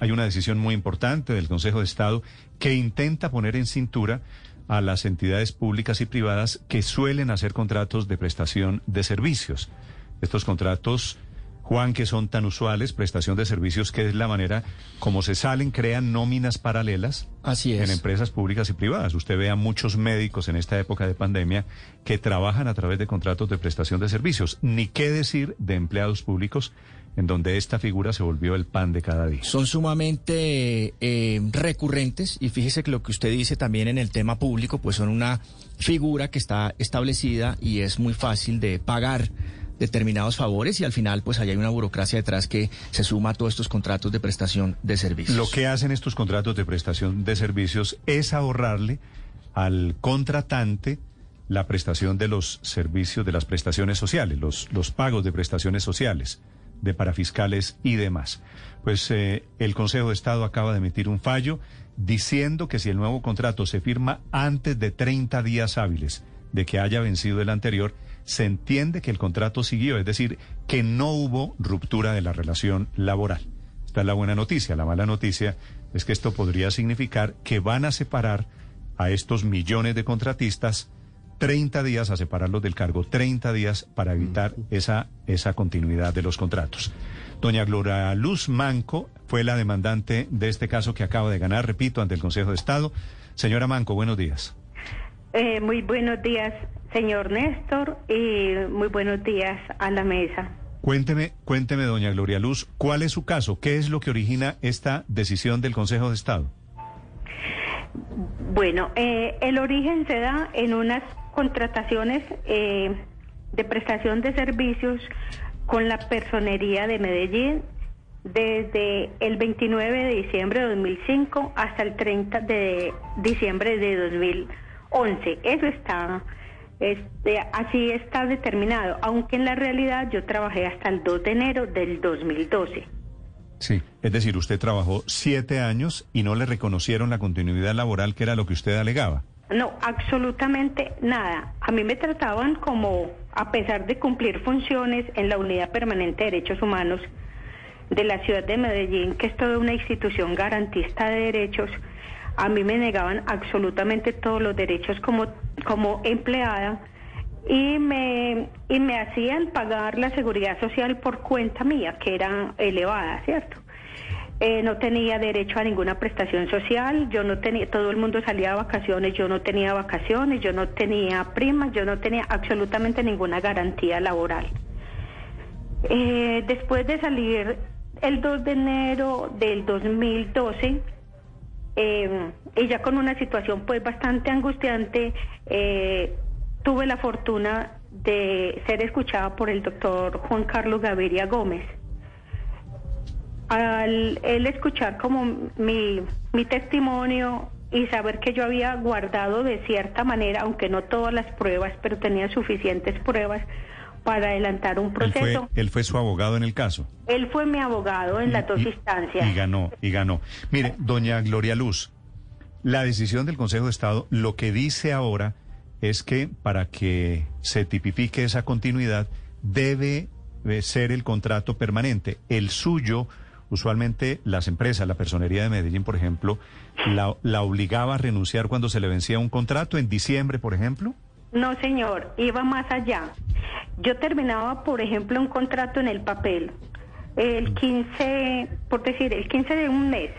hay una decisión muy importante del Consejo de Estado que intenta poner en cintura a las entidades públicas y privadas que suelen hacer contratos de prestación de servicios. Estos contratos, Juan, que son tan usuales, prestación de servicios, que es la manera como se salen, crean nóminas paralelas Así es. en empresas públicas y privadas. Usted ve a muchos médicos en esta época de pandemia que trabajan a través de contratos de prestación de servicios. Ni qué decir de empleados públicos en donde esta figura se volvió el pan de cada día. Son sumamente eh, recurrentes y fíjese que lo que usted dice también en el tema público, pues son una figura que está establecida y es muy fácil de pagar determinados favores y al final pues ahí hay una burocracia detrás que se suma a todos estos contratos de prestación de servicios. Lo que hacen estos contratos de prestación de servicios es ahorrarle al contratante la prestación de los servicios, de las prestaciones sociales, los, los pagos de prestaciones sociales, de parafiscales y demás. Pues eh, el Consejo de Estado acaba de emitir un fallo diciendo que si el nuevo contrato se firma antes de 30 días hábiles de que haya vencido el anterior, se entiende que el contrato siguió, es decir, que no hubo ruptura de la relación laboral. Esta es la buena noticia. La mala noticia es que esto podría significar que van a separar a estos millones de contratistas 30 días a separarlos del cargo, 30 días para evitar esa, esa continuidad de los contratos. Doña Gloria Luz Manco fue la demandante de este caso que acaba de ganar, repito, ante el Consejo de Estado. Señora Manco, buenos días. Eh, muy buenos días, señor Néstor, y muy buenos días a la mesa. Cuénteme, cuénteme, doña Gloria Luz, ¿cuál es su caso? ¿Qué es lo que origina esta decisión del Consejo de Estado? Bueno, eh, el origen se da en unas contrataciones eh, de prestación de servicios con la personería de Medellín desde el 29 de diciembre de 2005 hasta el 30 de diciembre de 2011. Eso está, este, así está determinado, aunque en la realidad yo trabajé hasta el 2 de enero del 2012. Sí, es decir, usted trabajó siete años y no le reconocieron la continuidad laboral que era lo que usted alegaba. No, absolutamente nada. A mí me trataban como, a pesar de cumplir funciones en la Unidad Permanente de Derechos Humanos de la ciudad de Medellín, que es toda una institución garantista de derechos, a mí me negaban absolutamente todos los derechos como, como empleada y me, y me hacían pagar la seguridad social por cuenta mía, que era elevada, ¿cierto? Eh, no tenía derecho a ninguna prestación social, yo no tenía, todo el mundo salía a vacaciones, yo no tenía vacaciones, yo no tenía primas, yo no tenía absolutamente ninguna garantía laboral. Eh, después de salir el 2 de enero del 2012, eh, ya con una situación pues bastante angustiante, eh, tuve la fortuna de ser escuchada por el doctor Juan Carlos Gaviria Gómez al él escuchar como mi, mi testimonio y saber que yo había guardado de cierta manera, aunque no todas las pruebas, pero tenía suficientes pruebas para adelantar un Él proceso. fue, él fue su abogado en el caso. Él fue mi abogado en las dos Y- instancias. Y ganó, y ganó. Mire, doña Gloria Luz, la decisión del Consejo de Estado lo que dice ahora es que para que se tipifique esa continuidad debe ser el contrato permanente. El suyo, usualmente las empresas, la personería de Medellín, por ejemplo, la, la obligaba a renunciar cuando se le vencía un contrato, en diciembre, por ejemplo. No, señor, iba más allá. Yo terminaba, por ejemplo, un contrato en el papel, el 15, por decir, el 15 de un mes,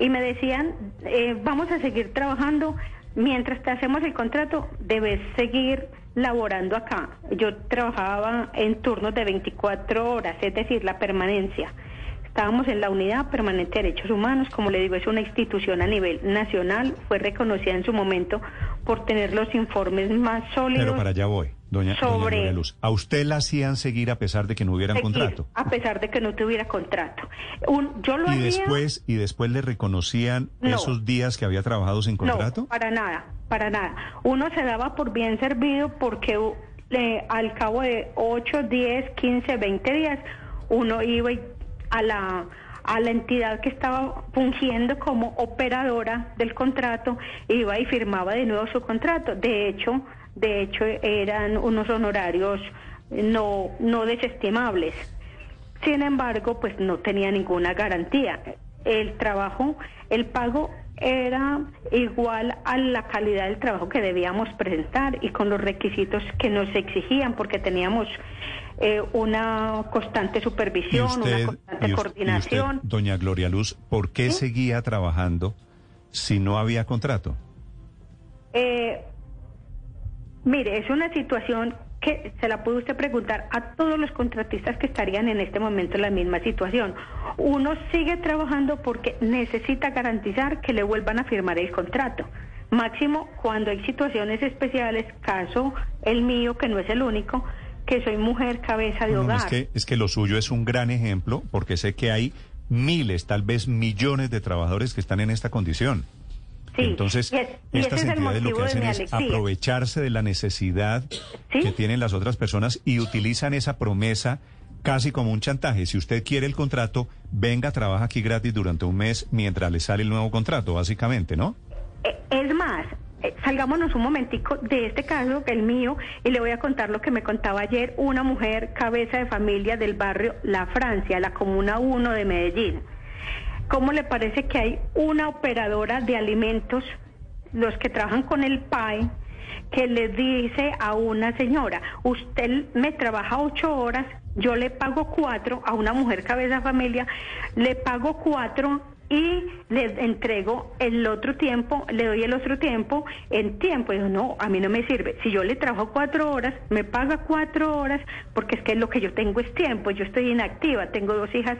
y me decían, eh, vamos a seguir trabajando, mientras te hacemos el contrato, debes seguir laborando acá. Yo trabajaba en turnos de 24 horas, es decir, la permanencia. Estábamos en la Unidad Permanente de Derechos Humanos, como le digo, es una institución a nivel nacional, fue reconocida en su momento por tener los informes más sólidos. Pero para allá voy, doña, Sobre- Luz. ¿A usted la hacían seguir a pesar de que no hubieran seguir, contrato? A pesar de que no tuviera contrato. Un- yo lo Y después, y después le reconocían No. esos días que había trabajado sin contrato. No, para nada, para nada. Uno se daba por bien servido porque le- al cabo de 8, 10, 15, 20 días, uno iba y- a la a la entidad que estaba fungiendo como operadora del contrato, iba y firmaba de nuevo su contrato. De hecho, de hecho eran unos honorarios no no desestimables. Sin embargo, pues no tenía ninguna garantía. el trabajo, el pago era igual a la calidad del trabajo que debíamos presentar y con los requisitos que nos exigían, porque teníamos eh, una constante supervisión, una constante coordinación. doña Gloria Luz, ¿por qué seguía trabajando si no había contrato? Eh, mire, es una situación que se la puede usted preguntar a todos los contratistas que estarían en este momento en la misma situación. Uno sigue trabajando porque necesita garantizar que le vuelvan a firmar el contrato. Máximo cuando hay situaciones especiales, caso el mío, que no es el único, que soy mujer cabeza de hogar. es, que, es que lo suyo es un gran ejemplo porque sé que hay miles, tal vez millones de trabajadores que están en esta condición. Entonces, estas entidades lo que hacen es aprovecharse de la necesidad que tienen las otras personas y utilizan esa promesa casi como un chantaje. Si usted quiere el contrato, venga, trabaja aquí gratis durante un mes mientras le sale el nuevo contrato, básicamente, ¿no? Eh, es más, eh, salgámonos un momentico de este caso, el mío, y le voy a contar lo que me contaba ayer una mujer cabeza de familia del barrio La Francia, la Comuna 1 de Medellín. ¿Cómo le parece que hay una operadora de alimentos, los que trabajan con el PAE, que le dice a una señora, usted me trabaja ocho horas, yo le pago cuatro, a una mujer cabeza de familia, le pago cuatro y le entrego el otro tiempo, le doy el otro tiempo en tiempo. Y no, a mí no me sirve. Si yo le trabajo cuatro horas, me paga cuatro horas, porque es que lo que yo tengo es tiempo. Yo estoy inactiva, tengo dos hijas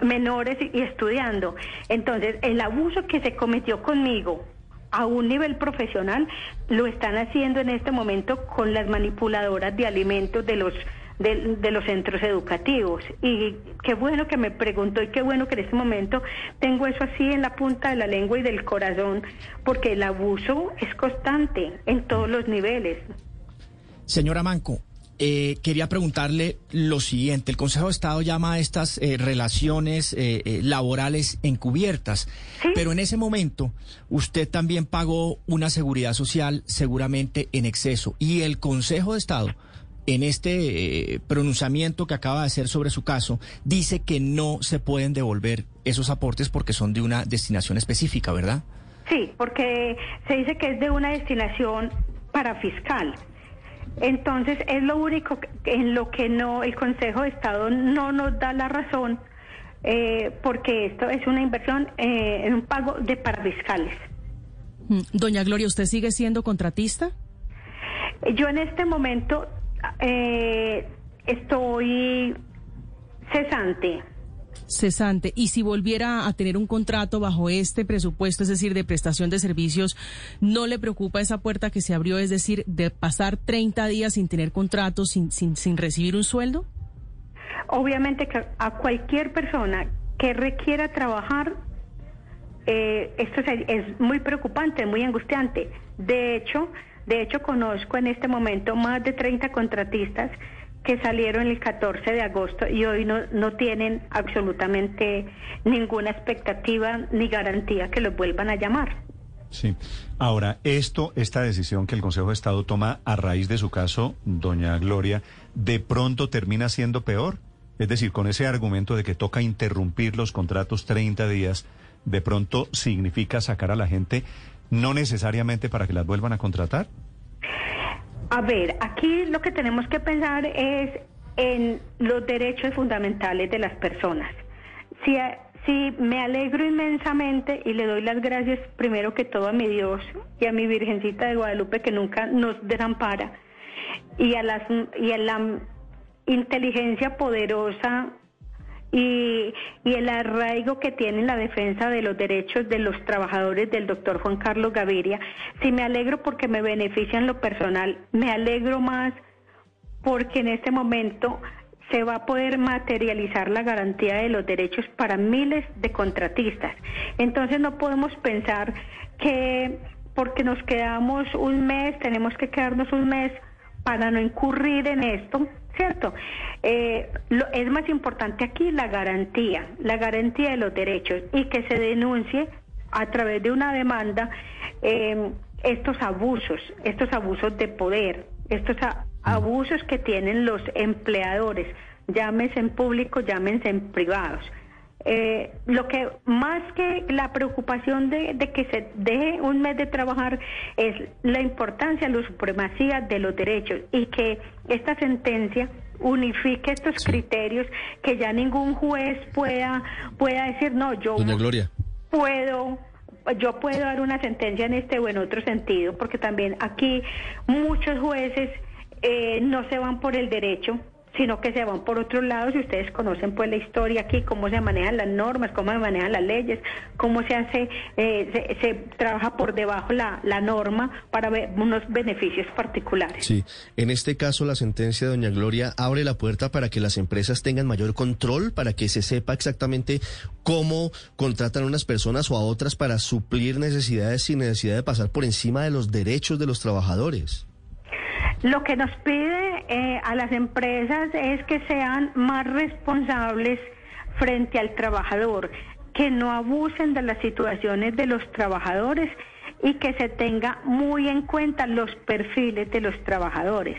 menores y, estudiando. Entonces, el abuso que se cometió conmigo a un nivel profesional lo están haciendo en este momento con las manipuladoras de alimentos de los de, los centros educativos. Y qué bueno que me preguntó y qué bueno que en este momento tengo eso así en la punta de la lengua y del corazón, porque el abuso es constante en todos los niveles. Señora Manco, eh, quería preguntarle lo siguiente. El Consejo de Estado llama a estas eh, relaciones eh, laborales encubiertas, pero en ese momento usted también pagó una seguridad social seguramente en exceso y el Consejo de Estado en este pronunciamiento que acaba de hacer sobre su caso, dice que no se pueden devolver esos aportes porque son de una destinación específica, ¿verdad? Sí, porque se dice que es de una destinación para fiscal. Entonces es lo único en lo que no el Consejo de Estado no nos da la razón eh, porque esto es una inversión eh, en un pago de parafiscales. Mm, doña Gloria, ¿usted sigue siendo contratista? Yo en este momento eh, estoy cesante cesante. Y si volviera a tener un contrato bajo este presupuesto, es decir, de prestación de servicios, ¿no le preocupa esa puerta que se abrió, es decir, de pasar 30 días sin tener contrato, sin, sin, sin recibir un sueldo? Obviamente que a cualquier persona que requiera trabajar, eh, esto es, muy preocupante, muy angustiante. De hecho, de hecho conozco en este momento más de 30 contratistas que salieron el 14 de agosto y hoy no, no tienen absolutamente ninguna expectativa ni garantía que los vuelvan a llamar. Sí. Ahora, esto, esta decisión que el Consejo de Estado toma a raíz de su caso, doña Gloria, ¿de pronto termina siendo peor? Es decir, con ese argumento de que toca interrumpir los contratos 30 días, ¿de pronto significa sacar a la gente no necesariamente para que las vuelvan a contratar? A ver, aquí lo que tenemos que pensar es en los derechos fundamentales de las personas. Si, si me alegro inmensamente y le doy las gracias primero que todo a mi Dios y a mi Virgencita de Guadalupe que nunca nos desampara y a, las, y a la inteligencia poderosa y, el arraigo que tiene la defensa de los derechos de los trabajadores del doctor Juan Carlos Gaviria. Si me alegro porque me beneficia en lo personal, me alegro más porque en este momento se va a poder materializar la garantía de los derechos para miles de contratistas. Entonces no podemos pensar que porque nos quedamos un mes, tenemos que quedarnos un mes para no incurrir en esto, ¿cierto? Eh, lo, es más importante aquí la garantía, la garantía de los derechos y que se denuncie a través de una demanda em, estos abusos, estos abusos de poder, estos abusos que tienen los empleadores, llámense en público, llámense en privados. Eh, lo que más que la preocupación de, que se deje un mes de trabajar es la importancia, la supremacía de los derechos y que esta sentencia unifique estos criterios, que ya ningún juez pueda pueda decir no, yo Gloria. puedo yo puedo dar una sentencia en este o en otro sentido, porque también aquí muchos jueces eh, no se van por el derecho, sino que se van por otros lados y ustedes conocen pues la historia aquí, cómo se manejan las normas, cómo se manejan las leyes, cómo se hace, eh, se, trabaja por debajo la, la norma para ver unos beneficios particulares. Sí, en este caso la sentencia de doña Gloria abre la puerta para que las empresas tengan mayor control, para que se sepa exactamente cómo contratan a unas personas o a otras para suplir necesidades sin necesidad de pasar por encima de los derechos de los trabajadores. Lo que nos pide eh, a las empresas es que sean más responsables frente al trabajador, que no abusen de las situaciones de los trabajadores y que se tenga muy en cuenta los perfiles de los trabajadores.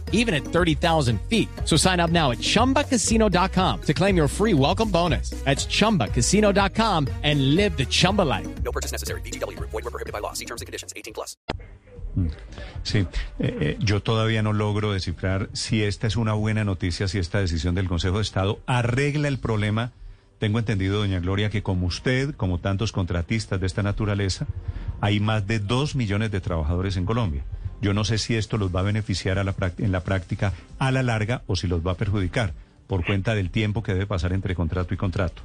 even at 30,000 feet. So sign up now at chumbacasino.com to claim your free welcome bonus. That's chumbacasino.com and live the Chumba life. No purchase necessary. DTW, void, were prohibited by law. See terms and conditions 18 plus. Mm. Sí, eh, eh, yo todavía no logro descifrar si esta es una buena noticia, si esta decisión del Consejo de Estado arregla el problema Tengo entendido, doña Gloria, que como usted, como tantos contratistas de esta naturaleza, hay más de dos millones de trabajadores en Colombia. Yo no sé si esto los va a beneficiar a la en la práctica a la larga o si los va a perjudicar por cuenta del tiempo que debe pasar entre contrato y contrato.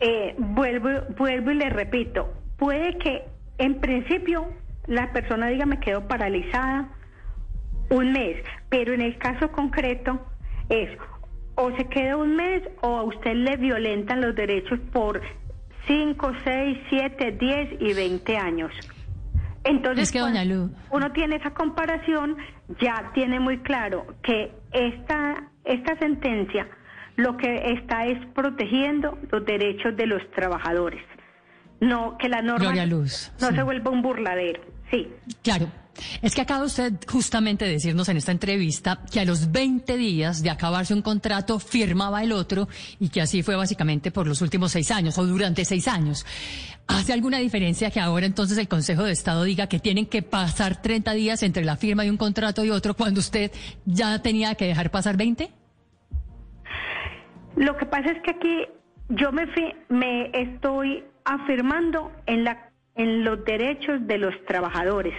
Eh, vuelvo, vuelvo y le repito, puede que en principio la persona diga me quedo paralizada un mes, pero en el caso concreto es o se queda un mes o a usted le violentan los derechos por 5, 6, 7, 10 y 20 años. Entonces, uno tiene esa comparación, ya tiene muy claro que esta, esta sentencia lo que está es protegiendo los derechos de los trabajadores. No, que la norma no se vuelva un burladero. Sí. Claro. Es que acaba usted justamente de decirnos en esta entrevista que a los 20 días de acabarse un contrato firmaba el otro y que así fue básicamente por los últimos seis años o durante seis años. ¿Hace alguna diferencia que ahora entonces el Consejo de Estado diga que tienen que pasar 30 días entre la firma de un contrato y otro cuando usted ya tenía que dejar pasar 20? Lo que pasa es que aquí yo me, me estoy afirmando en la en los derechos de los trabajadores.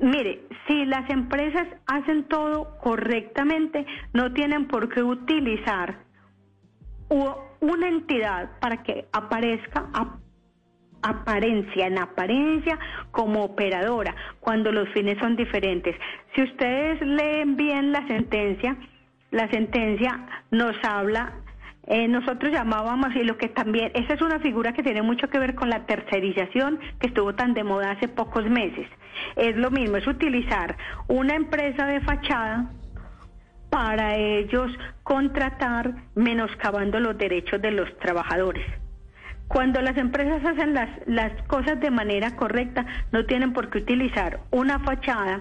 Mire, si las empresas hacen todo correctamente, no tienen por qué utilizar una entidad para que aparezca apariencia, en apariencia como operadora, cuando los fines son diferentes. Si ustedes leen bien la sentencia, la sentencia nos habla eh, nosotros llamábamos y lo que también, esa es una figura que tiene mucho que ver con la tercerización que estuvo tan de moda hace pocos meses. Es lo mismo, es utilizar una empresa de fachada para ellos contratar menoscabando los derechos de los trabajadores. Cuando las empresas hacen las, las cosas de manera correcta, no tienen por qué utilizar una fachada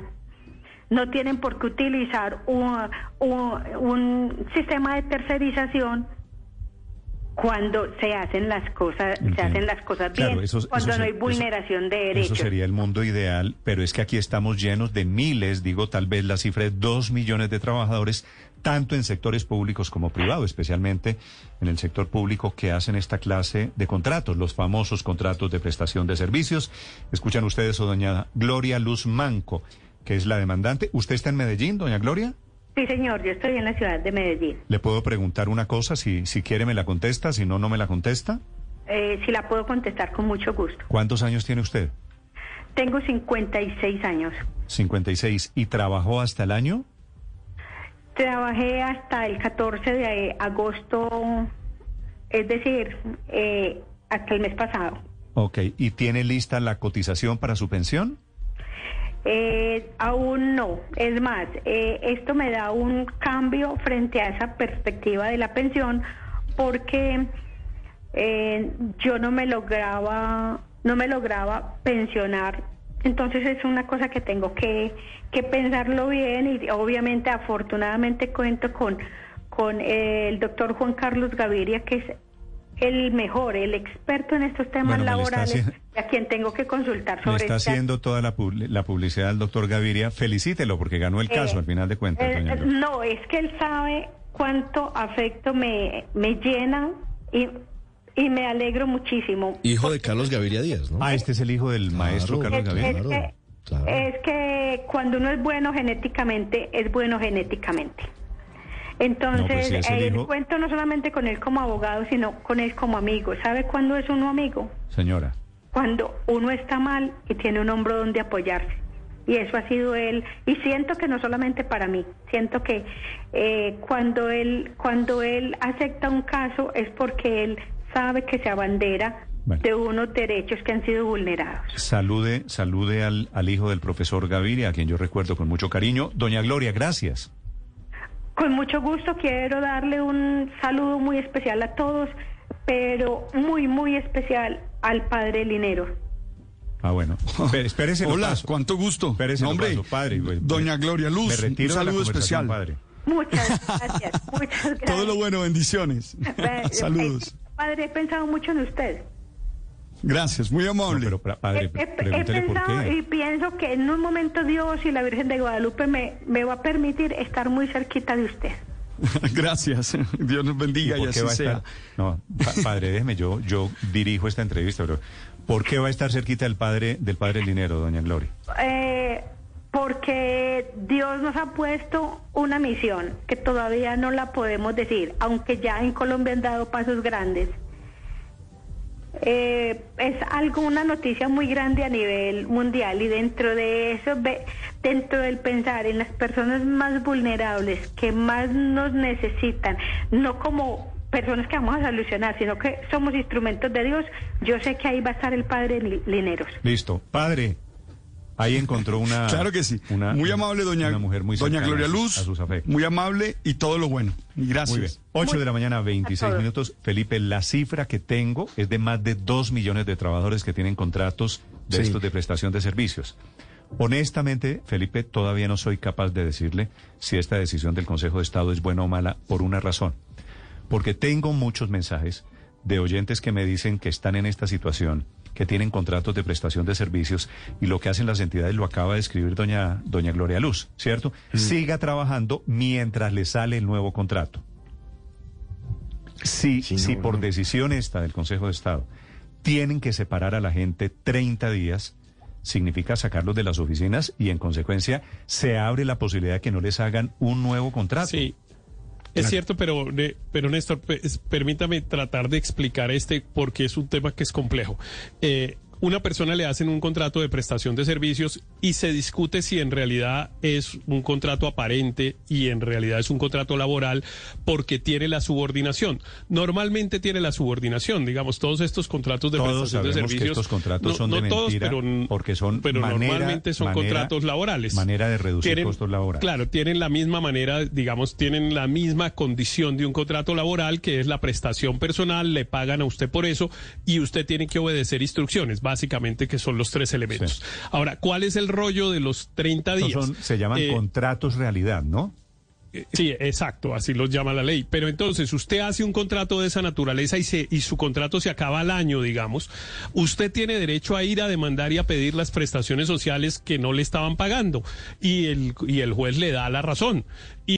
no tienen por qué utilizar un, un sistema de tercerización cuando se hacen las cosas, se hacen las cosas bien, cuando no hay vulneración de derechos. Eso sería el mundo ideal, pero es que aquí estamos llenos de miles, digo tal vez la cifra de dos millones de trabajadores, tanto en sectores públicos como privados, especialmente en el sector público que hacen esta clase de contratos, los famosos contratos de prestación de servicios. Escuchan ustedes a doña Gloria Luz Manco, que es la demandante. ¿Usted está en Medellín, doña Gloria? Sí, señor, yo estoy en la ciudad de Medellín. ¿Le puedo preguntar una cosa? Si, si quiere me la contesta, si no, no me la contesta. Eh, si la puedo contestar con mucho gusto. ¿Cuántos años tiene usted? Tengo 56 años. 56. ¿Y trabajó hasta el año? Trabajé hasta el 14 de agosto, es decir, eh, hasta el mes pasado. Ok, ¿y tiene lista la cotización para su pensión? Eh, aún no. Es más, eh, esto me da un cambio frente a esa perspectiva de la pensión porque eh, yo no me lograba, no me lograba pensionar. Entonces es una cosa que tengo que, que pensarlo bien y obviamente afortunadamente cuento con, con el doctor Juan Carlos Gaviria que es el mejor, el experto en estos temas Bueno, está laborales, haciendo- a quien tengo que consultar Le sobre está este haciendo toda la, publi- la publicidad al doctor Gaviria. Felicítelo porque ganó el caso Eh, al final de cuentas, eh, doña no, es que él sabe cuánto afecto me, me llena y, y me alegro muchísimo. Hijo de Carlos Gaviria Díaz, ¿no? Ah, este es el hijo del maestro. Carlos Es, Gaviria. es Gaviria. que, Claro. es que cuando uno es bueno genéticamente, es bueno genéticamente. Entonces, No, pues si es el eh, cuento no solamente con él como abogado, sino con él como amigo. ¿Sabe cuándo es uno amigo? Señora. cuando uno está mal y tiene un hombro donde apoyarse. Y eso ha sido él. Y siento que no solamente para mí, siento que eh, cuando él cuando él acepta un caso es porque él sabe que se abandera Bueno. de unos derechos que han sido vulnerados. Salude, salude al, al hijo del profesor Gaviria, a quien yo recuerdo con mucho cariño. Doña Gloria, gracias. Con mucho gusto quiero darle un saludo muy especial a todos, pero muy, muy especial al padre Linero. Ah, bueno. Espérese, Hola, paso. cuánto gusto. Espérese, lo Hombre, paso, padre. Pues, Doña Gloria Luz, me un saludo especial. padre. Muchas gracias, muchas gracias. Todo lo bueno, bendiciones. Saludos. eh, Padre, he pensado mucho en usted. Gracias, muy No, amable. pero pa- padre, He- he, he pregúntele por pensado y pienso que en un momento Dios y la Virgen de Guadalupe me, me va a permitir estar muy cerquita de usted. Gracias. Dios nos ¿Y bendiga y, qué así va a sea. estar? No, pa- padre, déjeme, yo, yo dirijo esta entrevista, pero ¿por qué va a estar cerquita del padre, del padre Linero, doña Gloria? Eh, porque Dios nos ha puesto una misión que todavía no la podemos decir, aunque ya en Colombia han dado pasos grandes. Eh, es algo, una noticia muy grande a nivel mundial y dentro de eso, dentro del pensar en las personas más vulnerables que más nos necesitan, no como personas que vamos a solucionar, sino que somos instrumentos de Dios, yo sé que ahí va a estar el Padre Li- Lineros. Listo. Padre, ahí encontró una... Claro que sí. una- muy amable, doña, una mujer muy doña Gloria a sus- Luz. A sus afectos. muy amable y todo lo bueno. Gracias. Muy bien. 8 de la mañana, 26 todos. minutos. Felipe, la cifra que tengo es de más de 2 millones de trabajadores que tienen contratos de Sí. estos de prestación de servicios. Honestamente, Felipe, todavía no soy capaz de decirle si esta decisión del Consejo de Estado es buena o mala por una razón. Porque tengo muchos mensajes de oyentes que me dicen que están en esta situación, que tienen contratos de prestación de servicios y lo que hacen las entidades lo acaba de escribir doña, doña Gloria Luz, ¿cierto? Siga trabajando mientras le sale el nuevo contrato. Si, Sí, si no, por no. decisión esta del Consejo de Estado tienen que separar a la gente 30 días, significa sacarlos de las oficinas y en consecuencia se abre la posibilidad de que no les hagan un nuevo contrato. Sí, es cierto, pero, de- pero Néstor, permítame tratar de explicar este porque es un tema que es complejo. Eh, una persona le hacen un contrato de prestación de servicios y se discute si en realidad es un contrato aparente y en realidad es un contrato laboral porque tiene la subordinación. Normalmente tiene la subordinación, digamos, todos estos contratos de Todos prestación de sabemos que servicios. estos contratos no, son de todos, pero, porque son pero manera- normalmente son manera- contratos laborales. manera de reducir Tienen- costos laborales. Claro, tienen la misma manera, digamos, tienen la misma condición de un contrato laboral, que es la prestación personal, le pagan a usted por eso y usted tiene que obedecer instrucciones, básicamente, que son los tres elementos. Ahora, ¿cuál es el rollo de los 30 Estos días? son- se llaman Eh, contratos realidad, ¿no? Sí, exacto, así los llama la ley. Pero entonces, usted hace un contrato de esa naturaleza y, se, y su contrato se acaba al año, digamos. Usted tiene derecho a ir a demandar y a pedir las prestaciones sociales que no le estaban pagando. Y el, y el juez le da la razón. Y